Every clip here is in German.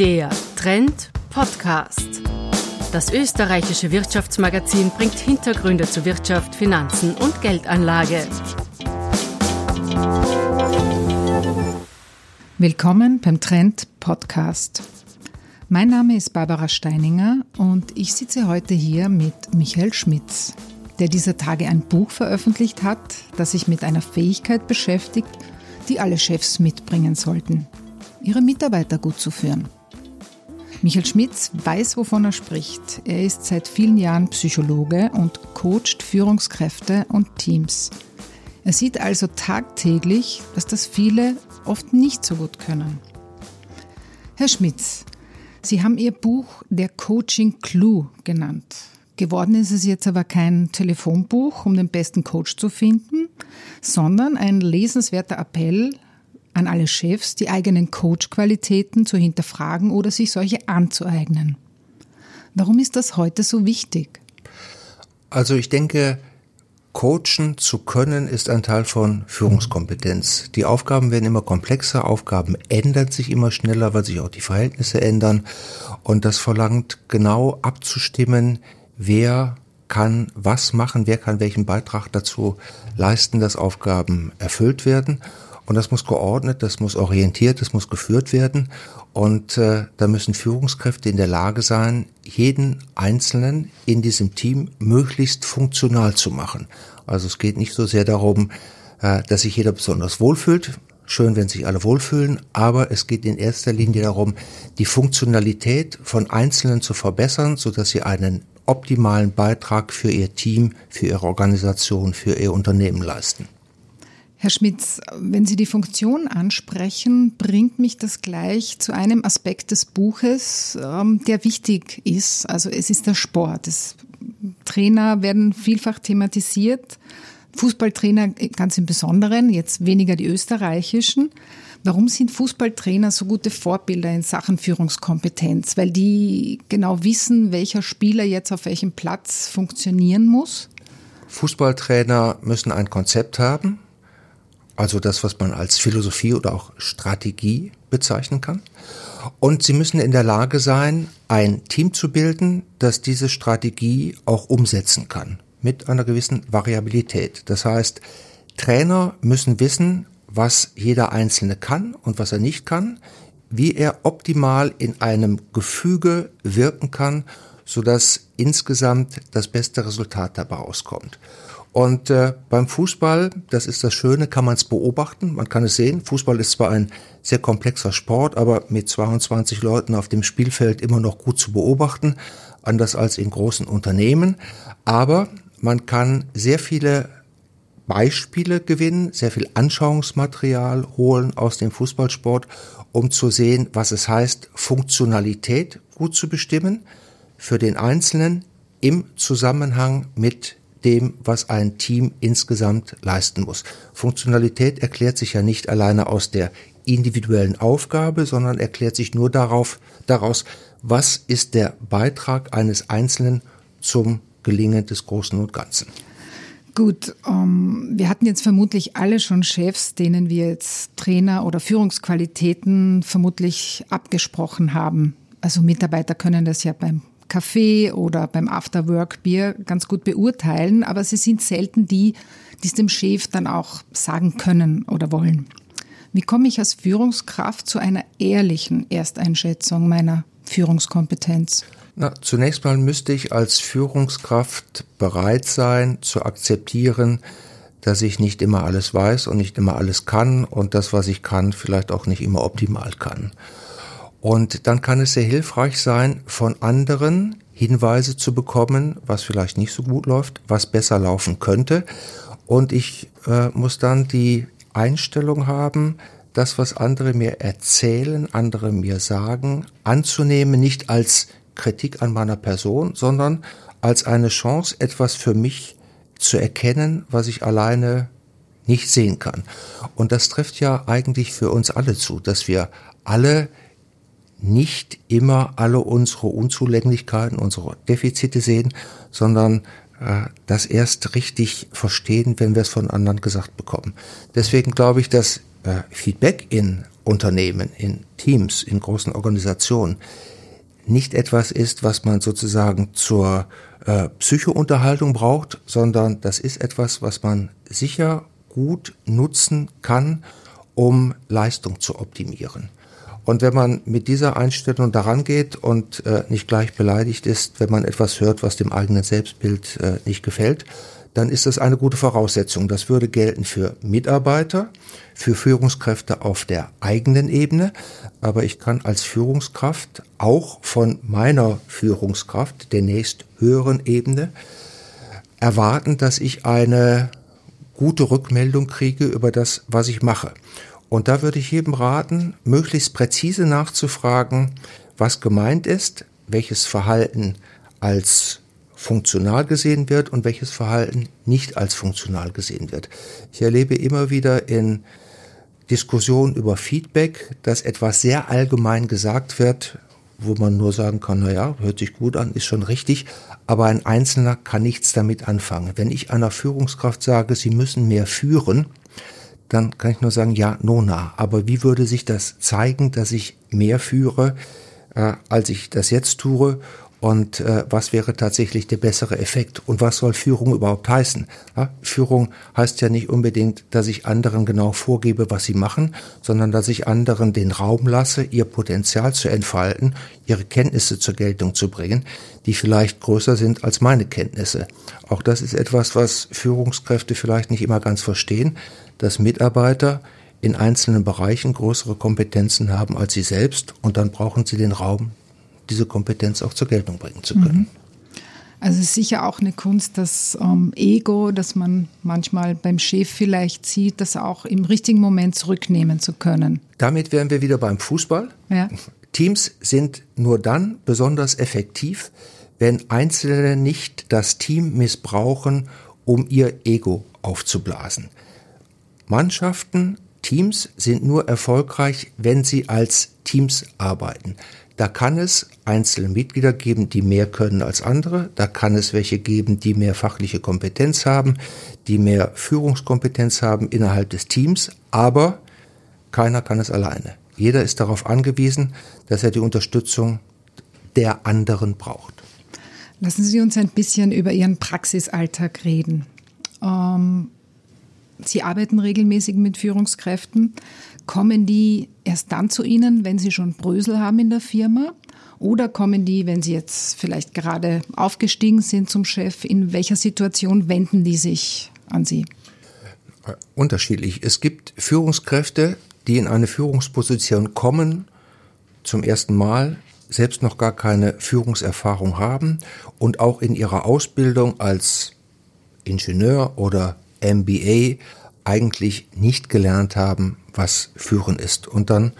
Der Trend Podcast. Das österreichische Wirtschaftsmagazin bringt Hintergründe zu Wirtschaft, Finanzen und Geldanlage. Willkommen beim Trend Podcast. Mein Name ist Barbara Steininger und ich sitze heute hier mit Michael Schmitz, der dieser Tage ein Buch veröffentlicht hat, das sich mit einer Fähigkeit beschäftigt, die alle Chefs mitbringen sollten, ihre Mitarbeiter gut zu führen. Michael Schmitz weiß, wovon er spricht. Er ist seit vielen Jahren Psychologe und coacht Führungskräfte und Teams. Er sieht also tagtäglich, dass das viele oft nicht so gut können. Herr Schmitz, Sie haben Ihr Buch Der Coaching Clue genannt. Geworden ist es jetzt aber kein Telefonbuch, um den besten Coach zu finden, sondern ein lesenswerter Appell an alle Chefs, die eigenen Coach-Qualitäten zu hinterfragen oder sich solche anzueignen. Warum ist das heute so wichtig? Also ich denke, coachen zu können ist ein Teil von Führungskompetenz. Die Aufgaben werden immer komplexer, Aufgaben ändern sich immer schneller, weil sich auch die Verhältnisse ändern. Und das verlangt genau abzustimmen, wer kann was machen, wer kann welchen Beitrag dazu leisten, dass Aufgaben erfüllt werden. Und das muss geordnet, das muss orientiert, das muss geführt werden. Und äh, da müssen Führungskräfte in der Lage sein, jeden Einzelnen in diesem Team möglichst funktional zu machen. Also es geht nicht so sehr darum, äh, dass sich jeder besonders wohlfühlt. Schön, wenn sich alle wohlfühlen, aber es geht in erster Linie darum, die Funktionalität von Einzelnen zu verbessern, so dass sie einen optimalen Beitrag für ihr Team, für ihre Organisation, für ihr Unternehmen leisten. Herr Schmitz, wenn Sie die Funktion ansprechen, bringt mich das gleich zu einem Aspekt des Buches, ähm, der wichtig ist. Also es ist der Sport. Das Trainer werden vielfach thematisiert. Fußballtrainer ganz im Besonderen, jetzt weniger die österreichischen. Warum sind Fußballtrainer so gute Vorbilder in Sachen Führungskompetenz? Weil die genau wissen, welcher Spieler jetzt auf welchem Platz funktionieren muss? Fußballtrainer müssen ein Konzept haben, also das, was man als Philosophie oder auch Strategie bezeichnen kann. Und sie müssen in der Lage sein, ein Team zu bilden, das diese Strategie auch umsetzen kann, mit einer gewissen Variabilität. Das heißt, Trainer müssen wissen, was jeder Einzelne kann und was er nicht kann, wie er optimal in einem Gefüge wirken kann, sodass insgesamt das beste Resultat dabei rauskommt. Und äh, beim Fußball, das ist das Schöne, kann man es beobachten, man kann es sehen. Fußball ist zwar ein sehr komplexer Sport, aber mit 22 Leuten auf dem Spielfeld immer noch gut zu beobachten, anders als in großen Unternehmen. Aber man kann sehr viele Beispiele gewinnen, sehr viel Anschauungsmaterial holen aus dem Fußballsport, um zu sehen, was es heißt, Funktionalität gut zu bestimmen für den Einzelnen im Zusammenhang mit dem, was ein Team insgesamt leisten muss. Funktionalität erklärt sich ja nicht alleine aus der individuellen Aufgabe, sondern erklärt sich nur darauf, daraus, was ist der Beitrag eines Einzelnen zum Gelingen des Großen und Ganzen. Gut, um, ähm, wir hatten jetzt vermutlich alle schon Chefs, denen wir jetzt Trainer oder Führungsqualitäten vermutlich abgesprochen haben. Also Mitarbeiter können das ja beim Kaffee oder beim Afterwork-Bier ganz gut beurteilen, aber sie sind selten die, die es dem Chef dann auch sagen können oder wollen. Wie komme ich als Führungskraft zu einer ehrlichen Ersteinschätzung meiner Führungskompetenz? Na, zunächst mal müsste ich als Führungskraft bereit sein zu akzeptieren, dass ich nicht immer alles weiß und nicht immer alles kann und das, was ich kann, vielleicht auch nicht immer optimal kann. Und dann kann es sehr hilfreich sein, von anderen Hinweise zu bekommen, was vielleicht nicht so gut läuft, was besser laufen könnte. Und ich äh, muss dann die Einstellung haben, das, was andere mir erzählen, andere mir sagen, anzunehmen, nicht als Kritik an meiner Person, sondern als eine Chance, etwas für mich zu erkennen, was ich alleine nicht sehen kann. Und das trifft ja eigentlich für uns alle zu, dass wir alle nicht immer alle unsere Unzulänglichkeiten, unsere Defizite sehen, sondern äh, das erst richtig verstehen, wenn wir es von anderen gesagt bekommen. Deswegen glaube ich, dass äh, Feedback in Unternehmen, in Teams, in großen Organisationen nicht etwas ist, was man sozusagen zur äh, Psychounterhaltung braucht, sondern das ist etwas, was man sicher gut nutzen kann, um Leistung zu optimieren. Und wenn man mit dieser Einstellung daran geht und äh, nicht gleich beleidigt ist, wenn man etwas hört, was dem eigenen Selbstbild äh, nicht gefällt, dann ist das eine gute Voraussetzung. Das würde gelten für Mitarbeiter, für Führungskräfte auf der eigenen Ebene. Aber ich kann als Führungskraft auch von meiner Führungskraft, der nächst höheren Ebene, erwarten, dass ich eine gute Rückmeldung kriege über das, was ich mache. Und da würde ich jedem raten, möglichst präzise nachzufragen, was gemeint ist, welches Verhalten als funktional gesehen wird und welches Verhalten nicht als funktional gesehen wird. Ich erlebe immer wieder in Diskussionen über Feedback, dass etwas sehr allgemein gesagt wird, wo man nur sagen kann, na ja, hört sich gut an, ist schon richtig, aber ein Einzelner kann nichts damit anfangen. Wenn ich einer Führungskraft sage, sie müssen mehr führen, dann kann ich nur sagen, ja, nona. Aber wie würde sich das zeigen, dass ich mehr führe, äh, als ich das jetzt tue? und äh, was wäre tatsächlich der bessere Effekt und was soll Führung überhaupt heißen? Ja, Führung heißt ja nicht unbedingt, dass ich anderen genau vorgebe, was sie machen, sondern dass ich anderen den Raum lasse, ihr Potenzial zu entfalten, ihre Kenntnisse zur Geltung zu bringen, die vielleicht größer sind als meine Kenntnisse. Auch das ist etwas, was Führungskräfte vielleicht nicht immer ganz verstehen, dass Mitarbeiter in einzelnen Bereichen größere Kompetenzen haben als sie selbst und dann brauchen sie den Raum, diese Kompetenz auch zur Geltung bringen zu können. Mhm. Also es ist sicher auch eine Kunst, das ähm, Ego, das man manchmal beim Chef vielleicht sieht, das auch im richtigen Moment zurücknehmen zu können. Damit wären wir wieder beim Fußball. Ja. Teams sind nur dann besonders effektiv, wenn Einzelne nicht das Team missbrauchen, um ihr Ego aufzublasen. Mannschaften, Teams sind nur erfolgreich, wenn sie als Teams arbeiten. Da kann es einzelne Mitglieder geben, die mehr können als andere. Da kann es welche geben, die mehr fachliche Kompetenz haben, die mehr Führungskompetenz haben innerhalb des Teams. Aber keiner kann es alleine. Jeder ist darauf angewiesen, dass er die Unterstützung der anderen braucht. Lassen Sie uns ein bisschen über Ihren Praxisalltag reden. Ähm, Sie arbeiten regelmäßig mit Führungskräften. Kommen die erst dann zu Ihnen, wenn Sie schon Brösel haben in der Firma? Oder kommen die, wenn Sie jetzt vielleicht gerade aufgestiegen sind zum Chef, in welcher Situation wenden die sich an Sie? Unterschiedlich. Es gibt Führungskräfte, die in eine Führungsposition kommen, zum ersten Mal, selbst noch gar keine Führungserfahrung haben und auch in ihrer Ausbildung als Ingenieur oder MBA eigentlich nicht gelernt haben, was Führen ist. Und dann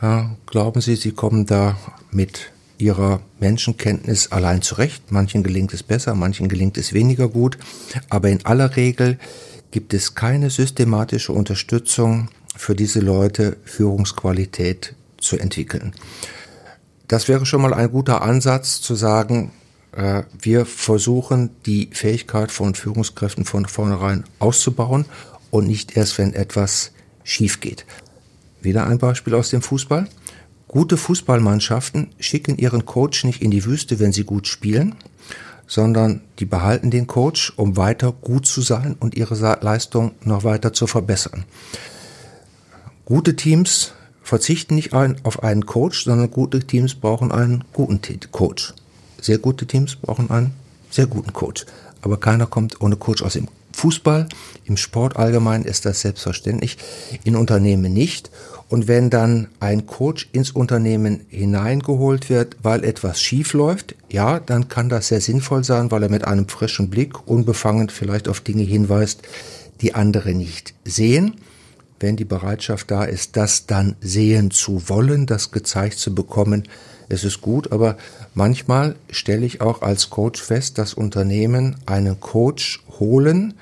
ja, glauben sie, sie kommen da mit ihrer Menschenkenntnis allein zurecht. Manchen gelingt es besser, manchen gelingt es weniger gut. Aber in aller Regel gibt es keine systematische Unterstützung für diese Leute, Führungsqualität zu entwickeln. Das wäre schon mal ein guter Ansatz zu sagen, wir versuchen die Fähigkeit von Führungskräften von vornherein auszubauen und nicht erst, wenn etwas schief geht. Wieder ein Beispiel aus dem Fußball. Gute Fußballmannschaften schicken ihren Coach nicht in die Wüste, wenn sie gut spielen, sondern die behalten den Coach, um weiter gut zu sein und ihre Leistung noch weiter zu verbessern. Gute Teams verzichten nicht auf einen Coach, sondern gute Teams brauchen einen guten Coach. Sehr gute Teams brauchen einen sehr guten Coach. Aber keiner kommt ohne Coach aus dem Fußball, im Sport allgemein ist das selbstverständlich, in Unternehmen nicht. Und wenn dann ein Coach ins Unternehmen hineingeholt wird, weil etwas schief läuft, ja, dann kann das sehr sinnvoll sein, weil er mit einem frischen Blick unbefangen vielleicht auf Dinge hinweist, die andere nicht sehen. Wenn die Bereitschaft da ist, das dann sehen zu wollen, das gezeigt zu bekommen, es ist gut, aber manchmal stelle ich auch als Coach fest, dass Unternehmen einen Coach holen,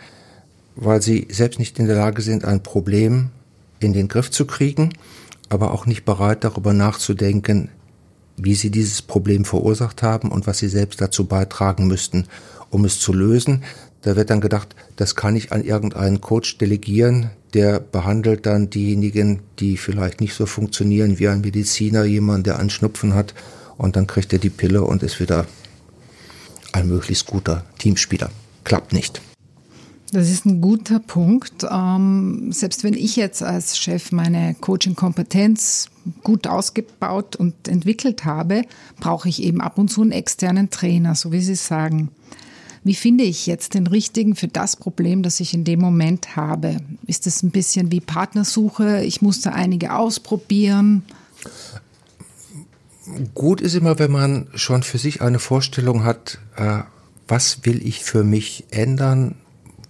weil sie selbst nicht in der Lage sind, ein Problem in den Griff zu kriegen, aber auch nicht bereit darüber nachzudenken, wie sie dieses Problem verursacht haben und was sie selbst dazu beitragen müssten, um es zu lösen. Da wird dann gedacht, das kann ich an irgendeinen Coach delegieren, der behandelt dann diejenigen, die vielleicht nicht so funktionieren wie ein Mediziner, jemand, der einen Schnupfen hat und dann kriegt er die Pille und ist wieder ein möglichst guter Teamspieler. Klappt nicht. Das ist ein guter Punkt. Ähm, selbst wenn ich jetzt als Chef meine Coaching-Kompetenz gut ausgebaut und entwickelt habe, brauche ich eben ab und zu einen externen Trainer, so wie Sie sagen. Wie finde ich jetzt den richtigen für das Problem, das ich in dem Moment habe? Ist es ein bisschen wie Partnersuche? Ich musste einige ausprobieren. Gut ist immer, wenn man schon für sich eine Vorstellung hat, äh, was will ich für mich ändern,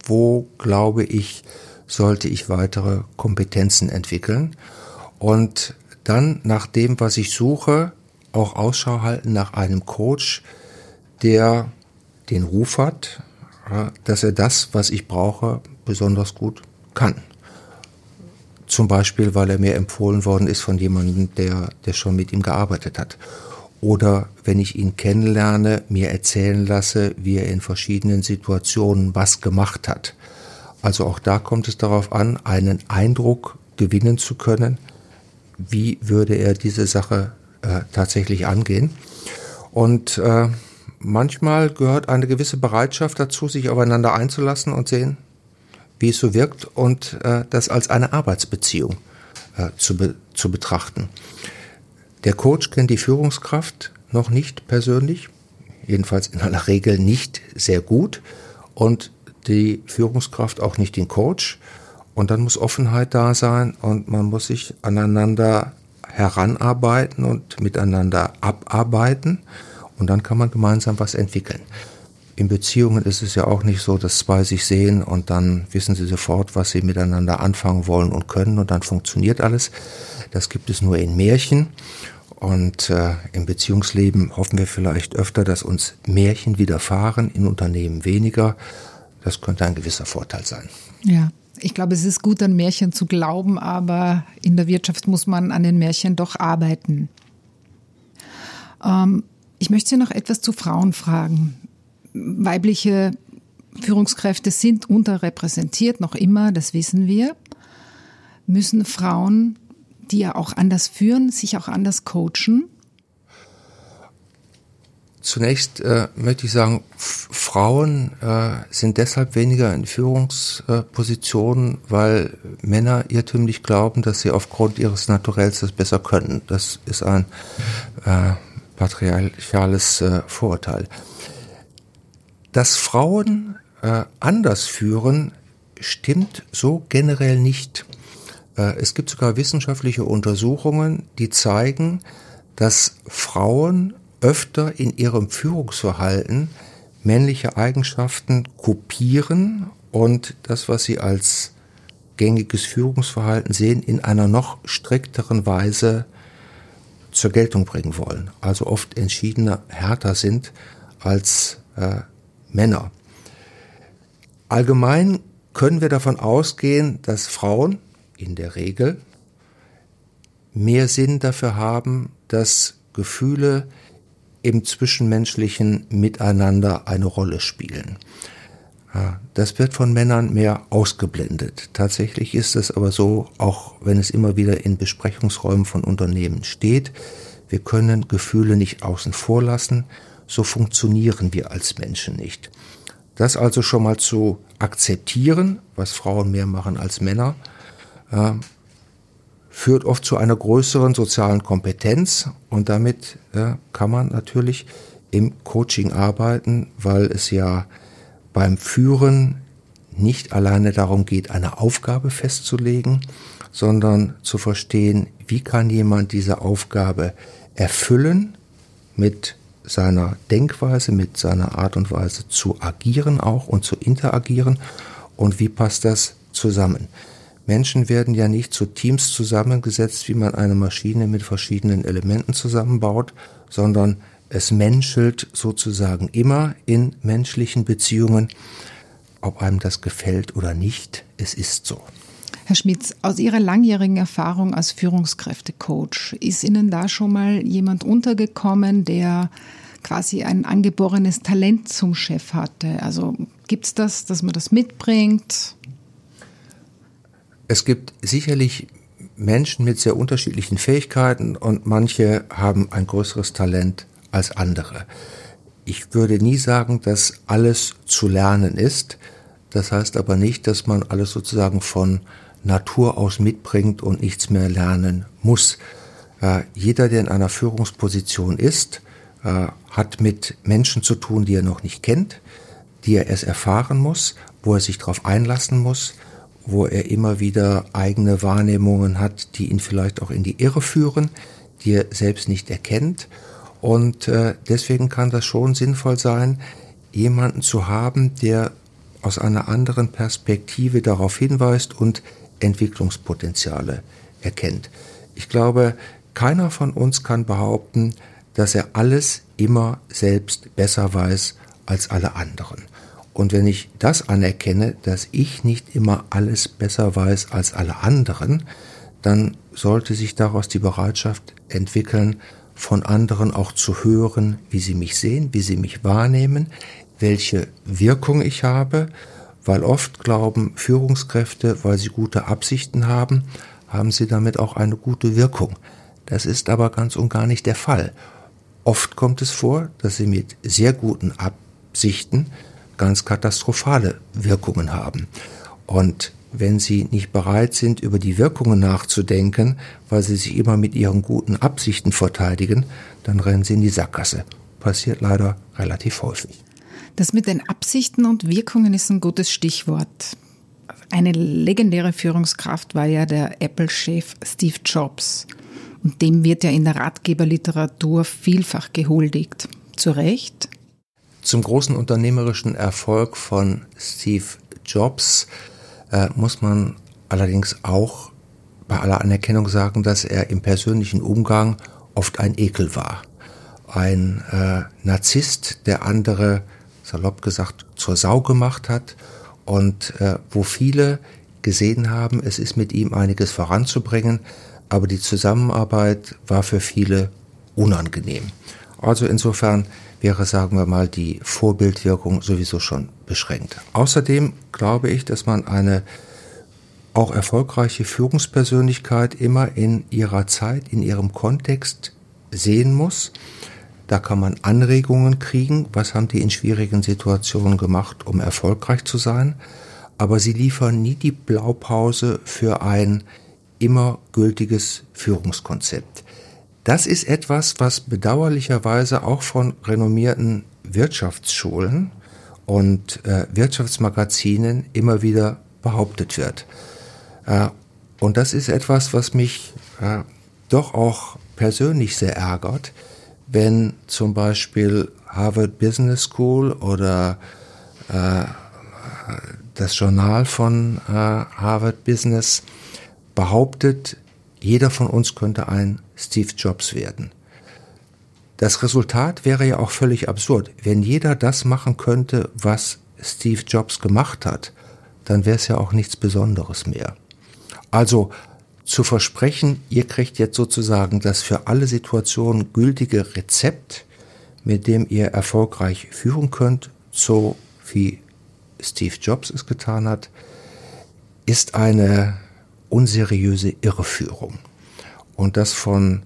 wo glaube ich, sollte ich weitere Kompetenzen entwickeln und dann nach dem, was ich suche, auch Ausschau halten nach einem Coach, der den Ruf hat, dass er das, was ich brauche, besonders gut kann. Zum Beispiel, weil er mir empfohlen worden ist von jemandem, der, der schon mit ihm gearbeitet hat. Oder wenn ich ihn kennenlerne, mir erzählen lasse, wie er in verschiedenen Situationen was gemacht hat. Also auch da kommt es darauf an, einen Eindruck gewinnen zu können, wie würde er diese Sache äh, tatsächlich angehen. Und äh, manchmal gehört eine gewisse Bereitschaft dazu, sich aufeinander einzulassen und sehen, wie es so wirkt und äh, das als eine Arbeitsbeziehung äh, zu, be zu betrachten. Der Coach kennt die Führungskraft noch nicht persönlich, jedenfalls in aller Regel nicht sehr gut und die Führungskraft auch nicht den Coach. Und dann muss Offenheit da sein und man muss sich aneinander heranarbeiten und miteinander abarbeiten. Und dann kann man gemeinsam was entwickeln. In Beziehungen ist es ja auch nicht so, dass zwei sich sehen und dann wissen sie sofort, was sie miteinander anfangen wollen und können und dann funktioniert alles. Das gibt es nur in Märchen. Und äh, im Beziehungsleben hoffen wir vielleicht öfter, dass uns Märchen widerfahren, in Unternehmen weniger. Das könnte ein gewisser Vorteil sein. Ja, ich glaube, es ist gut, an Märchen zu glauben, aber in der Wirtschaft muss man an den Märchen doch arbeiten. Ähm, ich möchte Sie noch etwas zu Frauen fragen. Weibliche Führungskräfte sind unterrepräsentiert, noch immer, das wissen wir. Müssen Frauen, die ja auch anders führen, sich auch anders coachen? Zunächst äh, möchte ich sagen, Frauen äh, sind deshalb weniger in Führungspositionen, weil Männer irrtümlich glauben, dass sie aufgrund ihres Naturells das besser können. Das ist ein äh, patriarchales äh, Vorurteil. Dass Frauen äh, anders führen, stimmt so generell nicht. Äh, es gibt sogar wissenschaftliche Untersuchungen, die zeigen, dass Frauen öfter in ihrem Führungsverhalten männliche Eigenschaften kopieren und das, was sie als gängiges Führungsverhalten sehen, in einer noch strikteren Weise zur Geltung bringen wollen. Also oft entschiedener, härter sind als äh, Männer. Allgemein können wir davon ausgehen, dass Frauen in der Regel mehr Sinn dafür haben, dass Gefühle im zwischenmenschlichen Miteinander eine Rolle spielen. Das wird von Männern mehr ausgeblendet. Tatsächlich ist es aber so, auch wenn es immer wieder in Besprechungsräumen von Unternehmen steht, wir können Gefühle nicht außen vor lassen, so funktionieren wir als Menschen nicht. Das also schon mal zu akzeptieren, was Frauen mehr machen als Männer, äh, führt oft zu einer größeren sozialen Kompetenz und damit äh, kann man natürlich im Coaching arbeiten, weil es ja beim Führen nicht alleine darum geht, eine Aufgabe festzulegen, sondern zu verstehen, wie kann jemand diese Aufgabe erfüllen mit seiner Denkweise, mit seiner Art und Weise zu agieren auch und zu interagieren und wie passt das zusammen. Menschen werden ja nicht zu Teams zusammengesetzt, wie man eine Maschine mit verschiedenen Elementen zusammenbaut, sondern es menschelt sozusagen immer in menschlichen Beziehungen, ob einem das gefällt oder nicht, es ist so. Herr Schmitz, aus Ihrer langjährigen Erfahrung als Führungskräftecoach, ist Ihnen da schon mal jemand untergekommen, der quasi ein angeborenes Talent zum Chef hatte? Also gibt es das, dass man das mitbringt? Es gibt sicherlich Menschen mit sehr unterschiedlichen Fähigkeiten und manche haben ein größeres Talent als andere. Ich würde nie sagen, dass alles zu lernen ist. Das heißt aber nicht, dass man alles sozusagen von Natur aus mitbringt und nichts mehr lernen muss. Äh, jeder, der in einer Führungsposition ist, äh, hat mit Menschen zu tun, die er noch nicht kennt, die er erst erfahren muss, wo er sich darauf einlassen muss, wo er immer wieder eigene Wahrnehmungen hat, die ihn vielleicht auch in die Irre führen, die er selbst nicht erkennt. Und äh, deswegen kann das schon sinnvoll sein, jemanden zu haben, der aus einer anderen Perspektive darauf hinweist und Entwicklungspotenziale erkennt. Ich glaube, keiner von uns kann behaupten, dass er alles immer selbst besser weiß als alle anderen. Und wenn ich das anerkenne, dass ich nicht immer alles besser weiß als alle anderen, dann sollte sich daraus die Bereitschaft entwickeln, von anderen auch zu hören, wie sie mich sehen, wie sie mich wahrnehmen, welche Wirkung ich habe, weil oft glauben Führungskräfte, weil sie gute Absichten haben, haben sie damit auch eine gute Wirkung. Das ist aber ganz und gar nicht der Fall. Oft kommt es vor, dass sie mit sehr guten Absichten ganz katastrophale Wirkungen haben. Und wenn sie nicht bereit sind, über die Wirkungen nachzudenken, weil sie sich immer mit ihren guten Absichten verteidigen, dann rennen sie in die Sackgasse. Passiert leider relativ häufig. Das mit den Absichten und Wirkungen ist ein gutes Stichwort. Eine legendäre Führungskraft war ja der Apple-Chef Steve Jobs. Und dem wird ja in der Ratgeberliteratur vielfach gehuldigt. Zu Recht? Zum großen unternehmerischen Erfolg von Steve Jobs äh, muss man allerdings auch bei aller Anerkennung sagen, dass er im persönlichen Umgang oft ein Ekel war. Ein äh, Narzisst, der andere, salopp gesagt, zur Sau gemacht hat und äh, wo viele gesehen haben, es ist mit ihm einiges voranzubringen, aber die Zusammenarbeit war für viele unangenehm. Also insofern wäre, sagen wir mal, die Vorbildwirkung sowieso schon beschränkt. Außerdem glaube ich, dass man eine auch erfolgreiche Führungspersönlichkeit immer in ihrer Zeit, in ihrem Kontext sehen muss. Da kann man Anregungen kriegen, was haben die in schwierigen Situationen gemacht, um erfolgreich zu sein. Aber sie liefern nie die Blaupause für ein immer gültiges Führungskonzept. Das ist etwas, was bedauerlicherweise auch von renommierten Wirtschaftsschulen und äh, Wirtschaftsmagazinen immer wieder behauptet wird. Äh, und das ist etwas, was mich äh, doch auch persönlich sehr ärgert, wenn zum Beispiel Harvard Business School oder äh, das Journal von äh, Harvard Business behauptet, jeder von uns könnte ein Steve Jobs werden. Das Resultat wäre ja auch völlig absurd. Wenn jeder das machen könnte, was Steve Jobs gemacht hat, dann wäre es ja auch nichts Besonderes mehr. Also zu versprechen, ihr kriegt jetzt sozusagen das für alle Situationen gültige Rezept, mit dem ihr erfolgreich führen könnt, so wie Steve Jobs es getan hat, ist eine unseriöse Irreführung. Und das von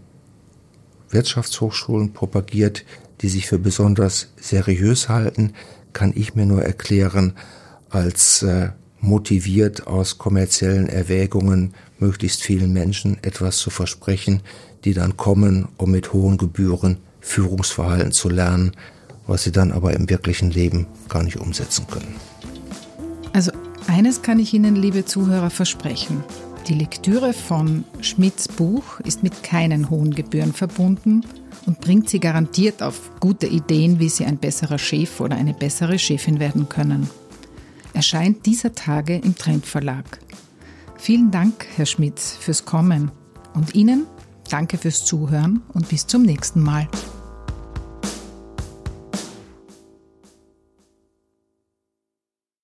Wirtschaftshochschulen propagiert, die sich für besonders seriös halten, kann ich mir nur erklären als äh, motiviert aus kommerziellen Erwägungen möglichst vielen Menschen etwas zu versprechen, die dann kommen, um mit hohen Gebühren Führungsverhalten zu lernen, was sie dann aber im wirklichen Leben gar nicht umsetzen können. Also eines kann ich Ihnen, liebe Zuhörer, versprechen. Die Lektüre von Schmidts Buch ist mit keinen hohen Gebühren verbunden und bringt Sie garantiert auf gute Ideen, wie Sie ein besserer Chef oder eine bessere Chefin werden können. Erscheint dieser Tage im Trend Verlag. Vielen Dank, Herr Schmitz, fürs Kommen und Ihnen danke fürs Zuhören und bis zum nächsten Mal.